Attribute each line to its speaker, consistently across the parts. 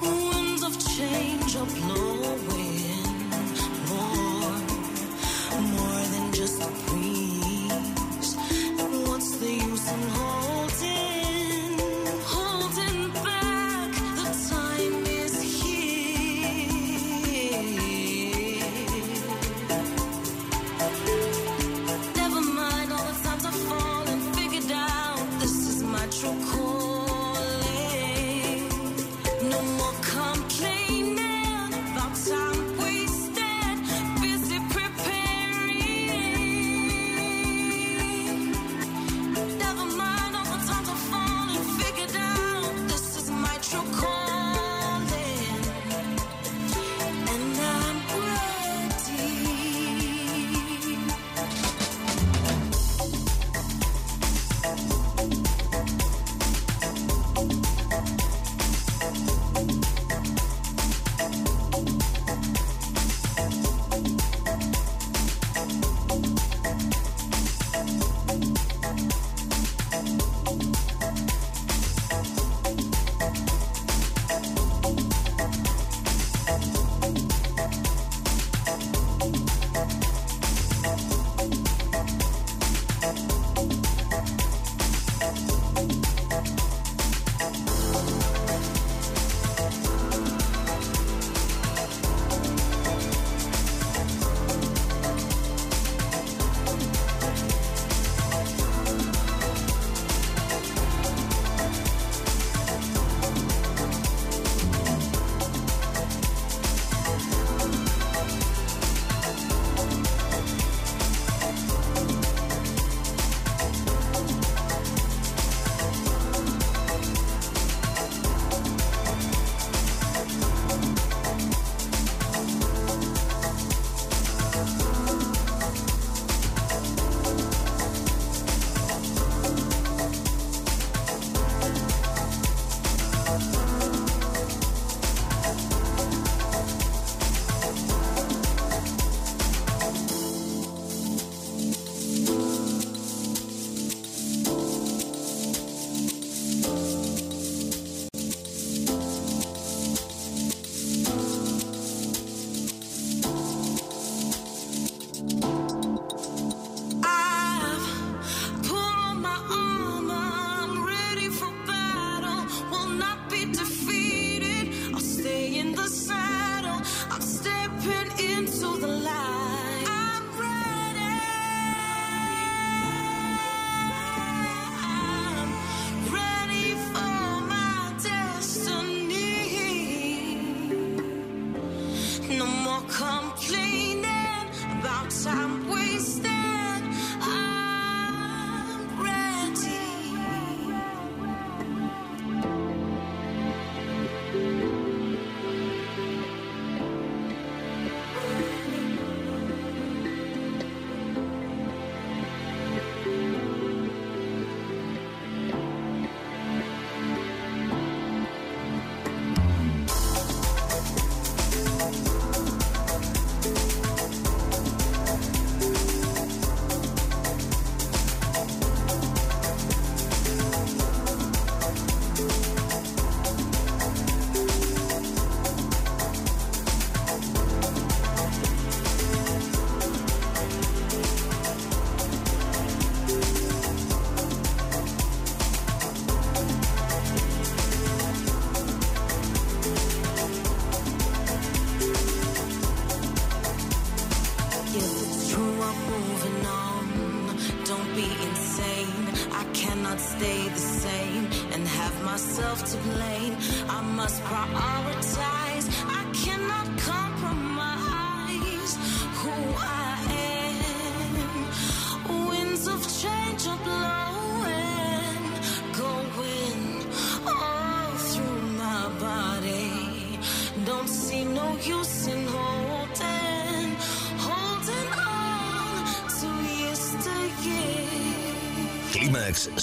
Speaker 1: Winds of change are blowing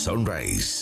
Speaker 2: Climax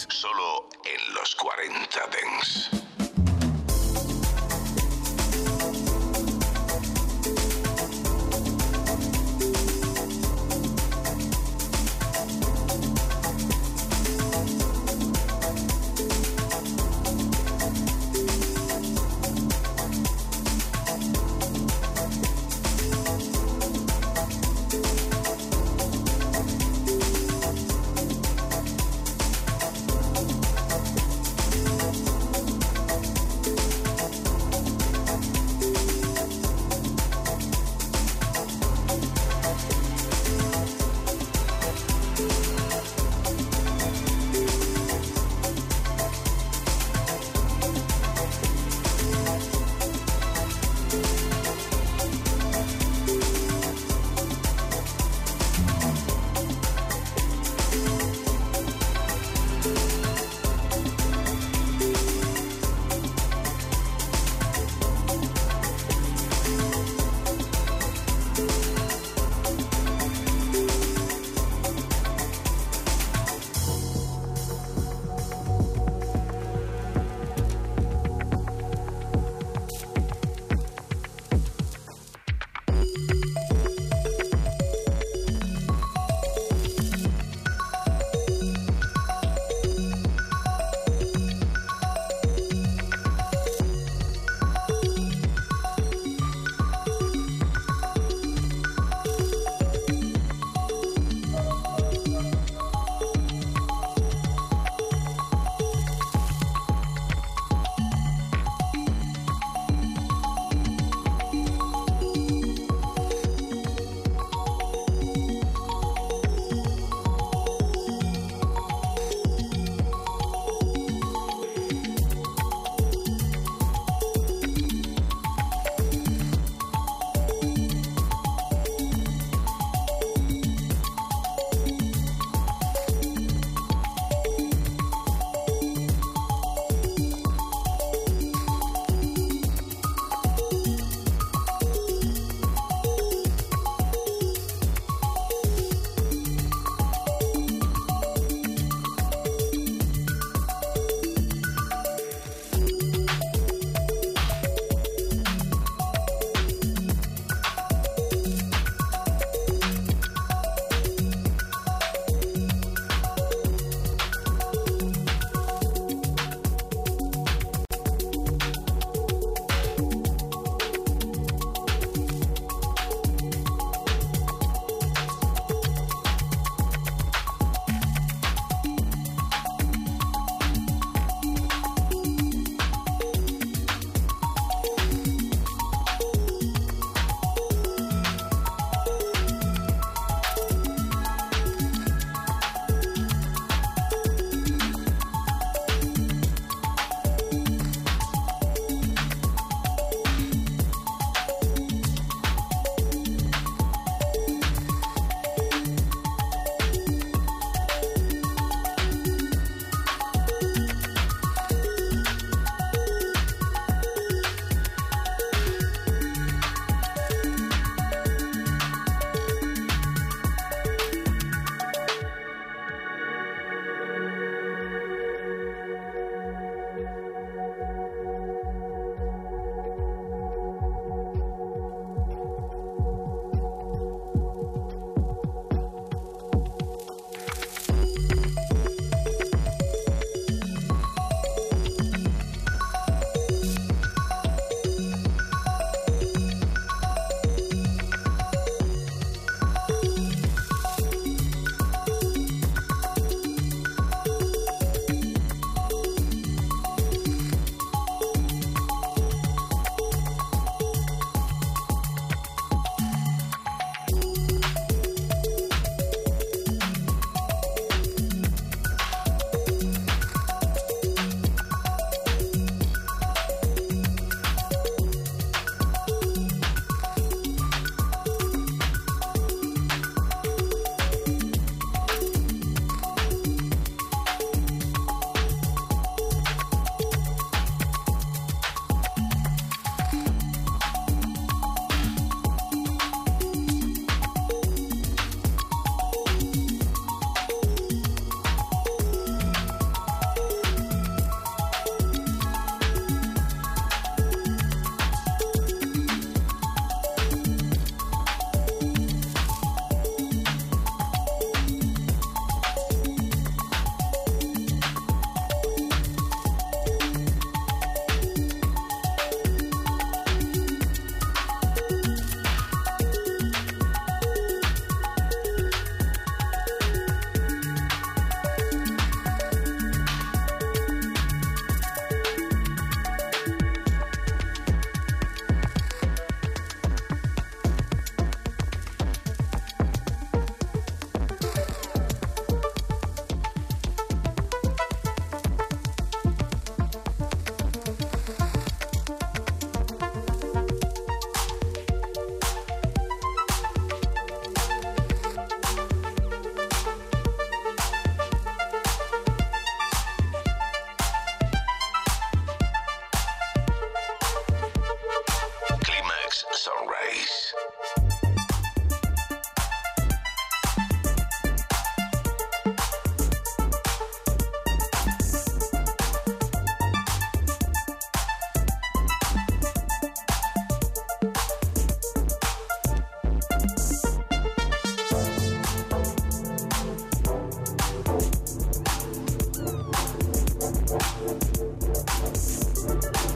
Speaker 2: Podcast.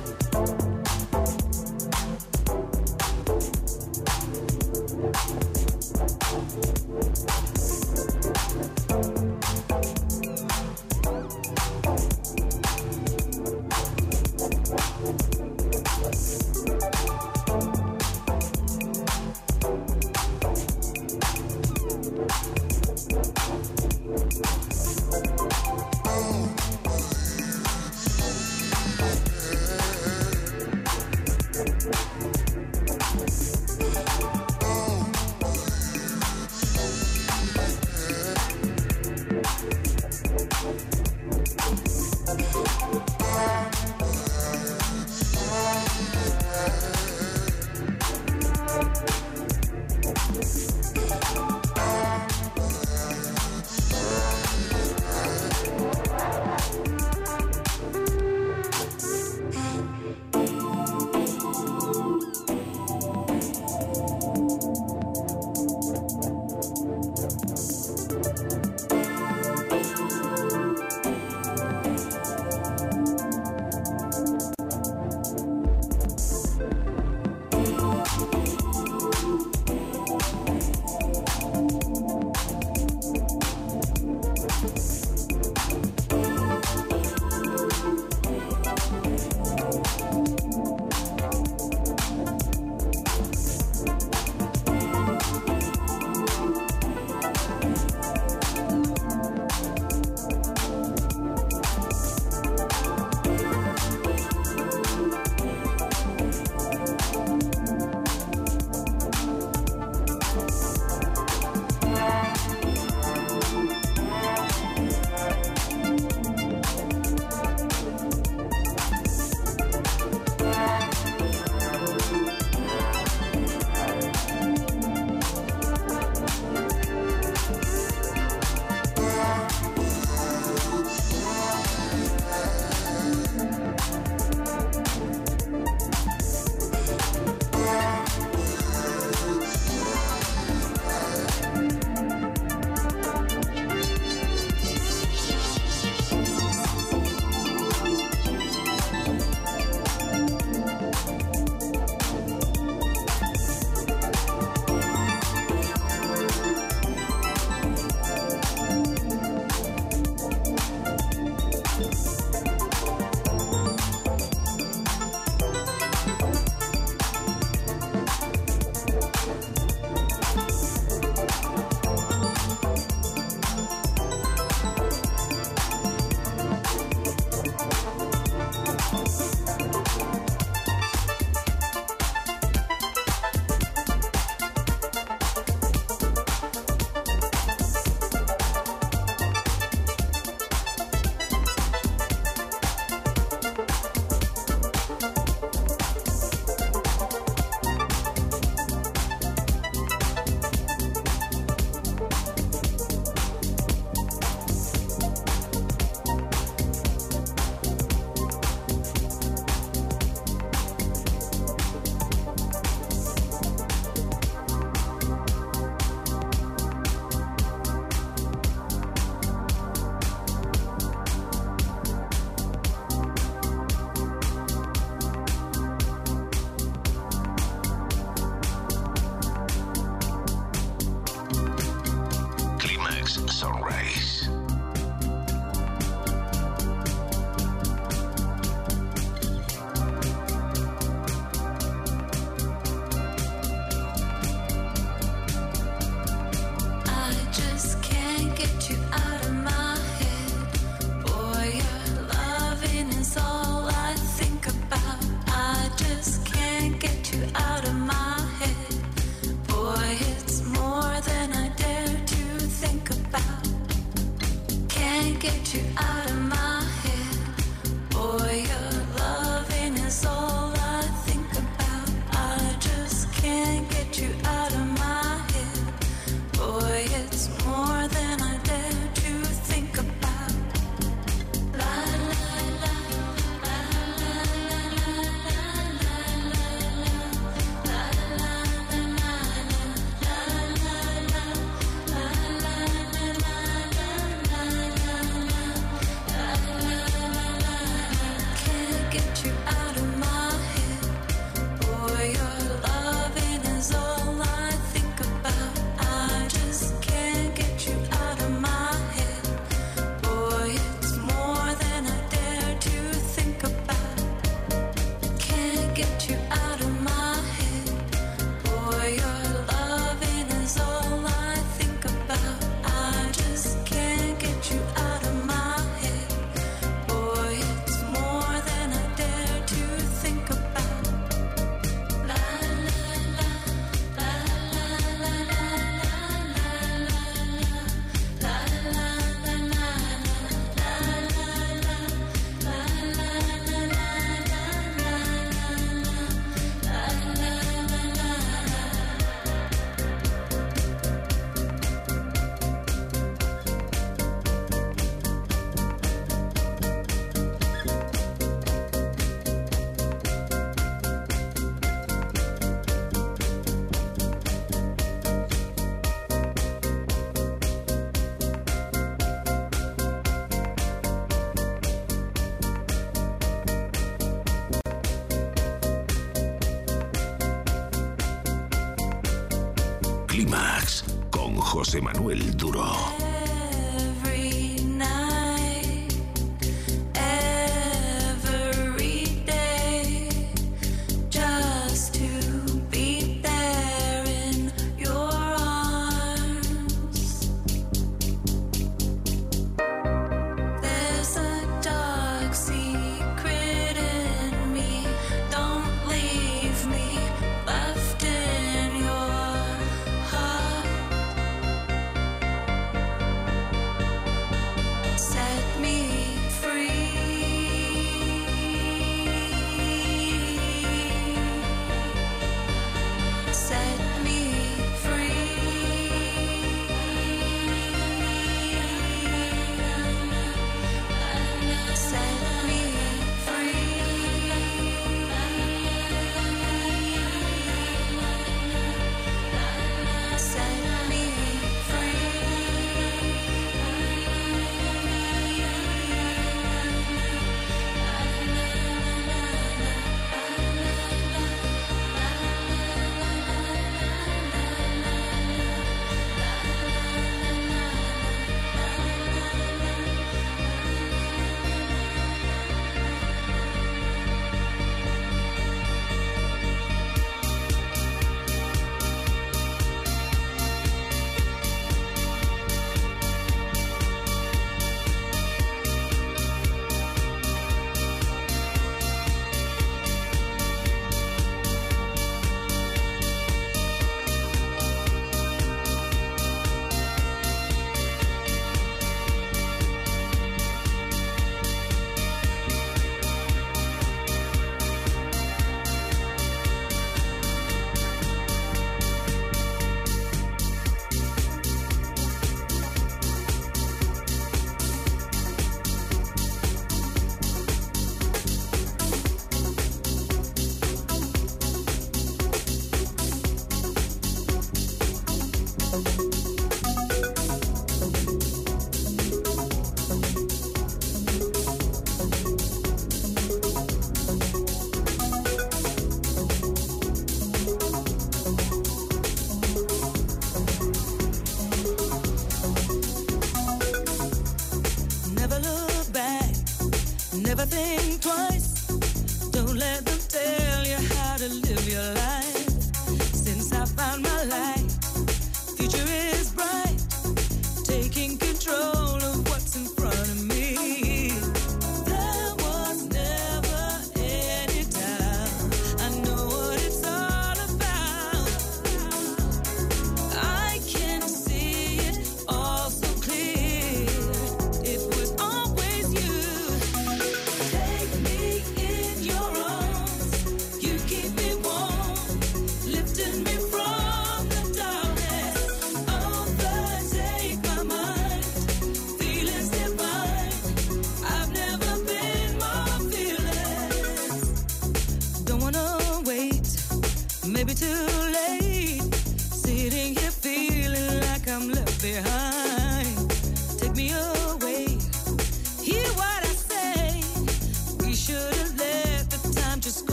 Speaker 3: José Manuel Duro.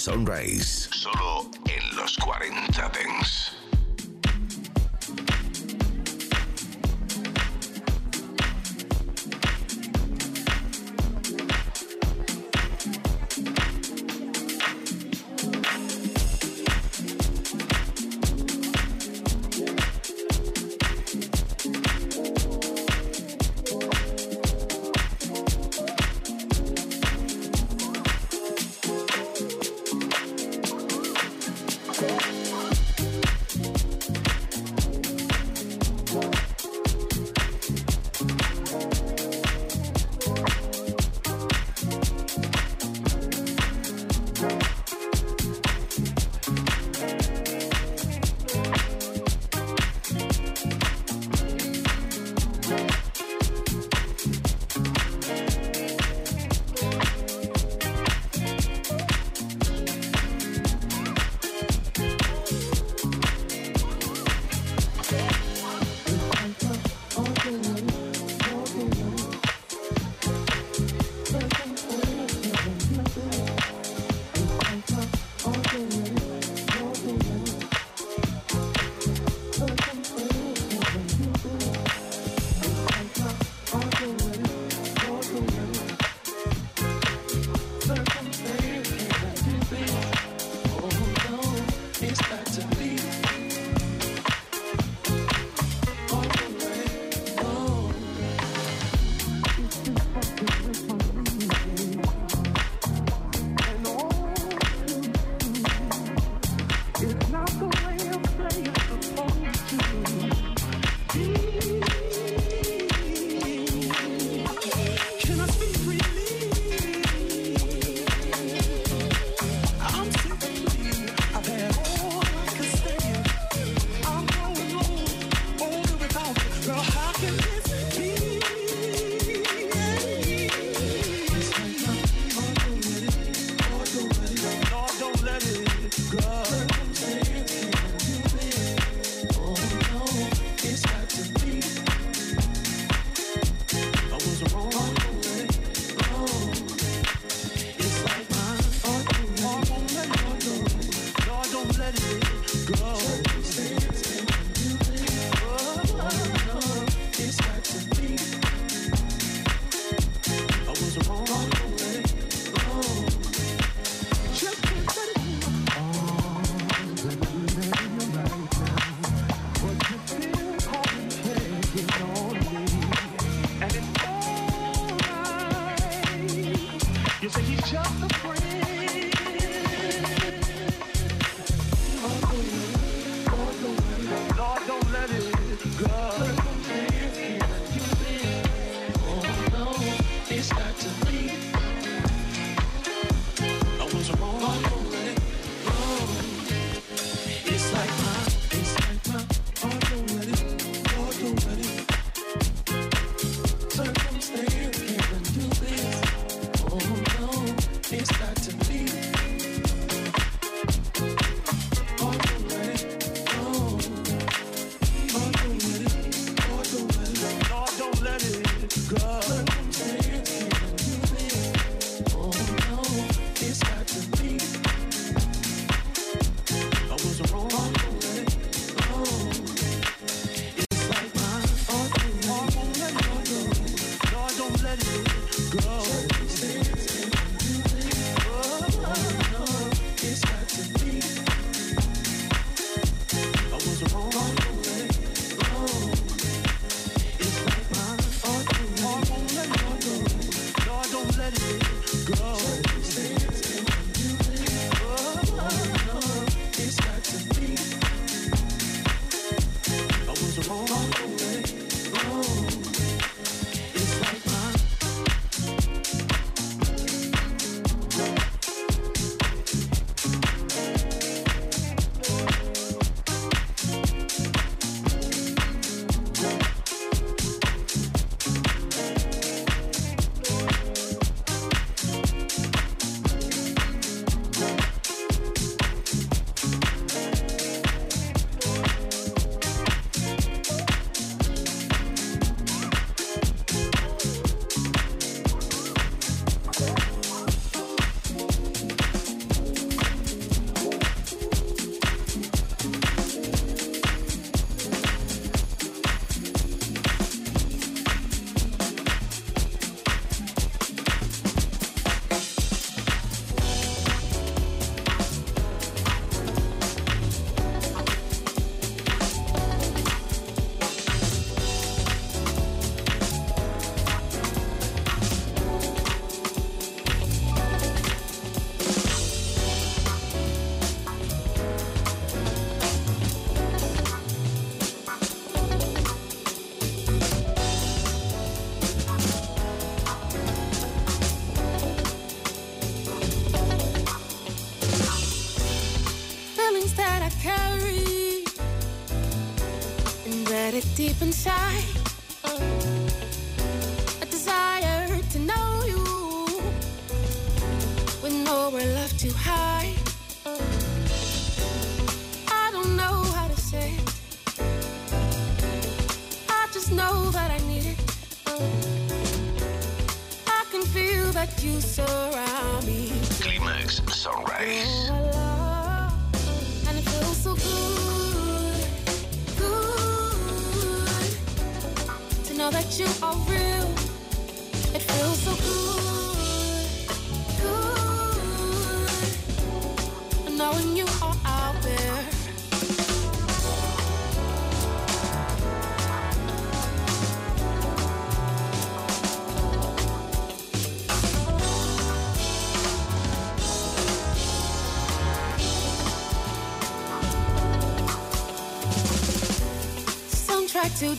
Speaker 2: Sunrise.
Speaker 1: that you are real, it feels so good, good. Knowing you are out there. Soundtrack to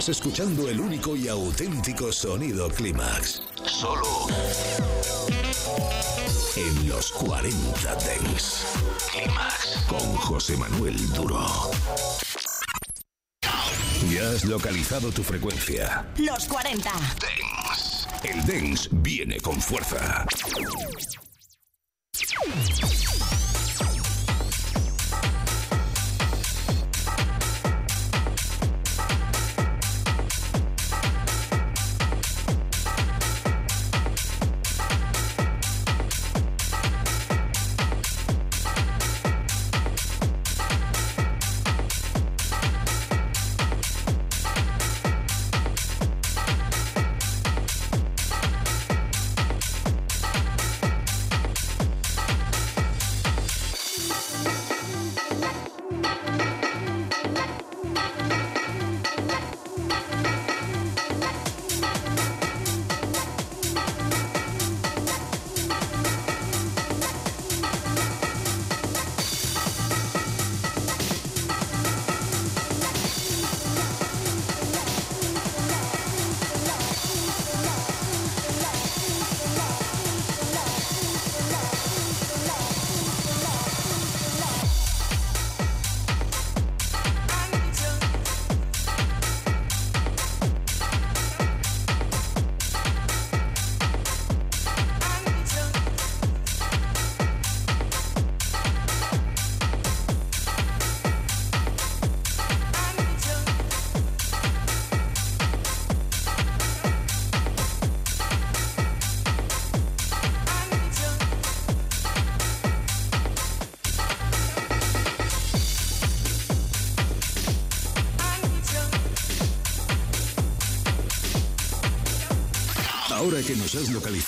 Speaker 4: Estás escuchando el único y auténtico sonido Clímax. Solo en los 40 Dents. Clímax con José Manuel Duro. Ya has localizado tu frecuencia.
Speaker 5: Los 40.
Speaker 4: Dents. El Dents viene con fuerza.